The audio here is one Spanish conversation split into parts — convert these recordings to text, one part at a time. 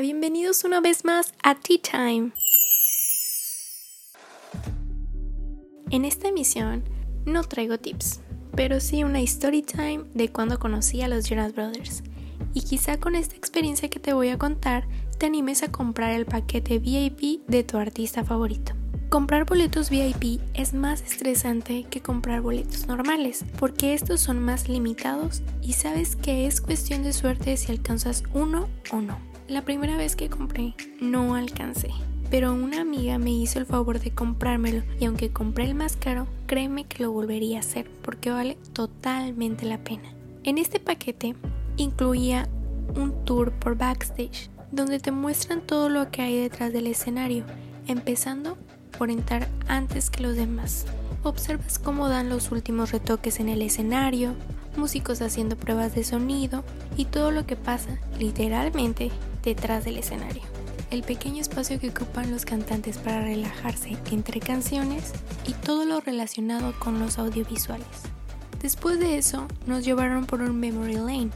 Bienvenidos una vez más a Tea Time. En esta emisión no traigo tips, pero sí una story time de cuando conocí a los Jonas Brothers. Y quizá con esta experiencia que te voy a contar te animes a comprar el paquete VIP de tu artista favorito. Comprar boletos VIP es más estresante que comprar boletos normales, porque estos son más limitados y sabes que es cuestión de suerte si alcanzas uno o no. La primera vez que compré no alcancé, pero una amiga me hizo el favor de comprármelo y aunque compré el más caro, créeme que lo volvería a hacer porque vale totalmente la pena. En este paquete incluía un tour por backstage, donde te muestran todo lo que hay detrás del escenario, empezando por entrar antes que los demás. Observas cómo dan los últimos retoques en el escenario, músicos haciendo pruebas de sonido y todo lo que pasa literalmente detrás del escenario. El pequeño espacio que ocupan los cantantes para relajarse entre canciones y todo lo relacionado con los audiovisuales. Después de eso, nos llevaron por un memory lane,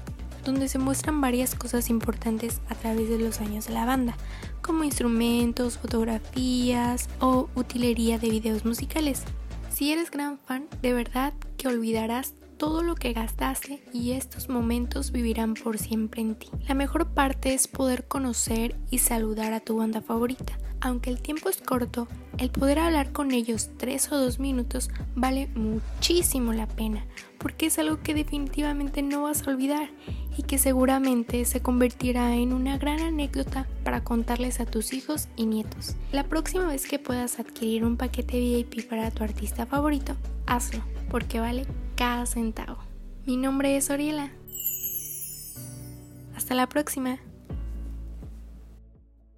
donde se muestran varias cosas importantes a través de los años de la banda, como instrumentos, fotografías o utilería de videos musicales. Si eres gran fan, de verdad que olvidarás todo lo que gastaste y estos momentos vivirán por siempre en ti. La mejor parte es poder conocer y saludar a tu banda favorita. Aunque el tiempo es corto, el poder hablar con ellos tres o dos minutos vale muchísimo la pena, porque es algo que definitivamente no vas a olvidar y que seguramente se convertirá en una gran anécdota para contarles a tus hijos y nietos. La próxima vez que puedas adquirir un paquete VIP para tu artista favorito, hazlo, porque vale cada. Mi nombre es Oriela. Hasta la próxima.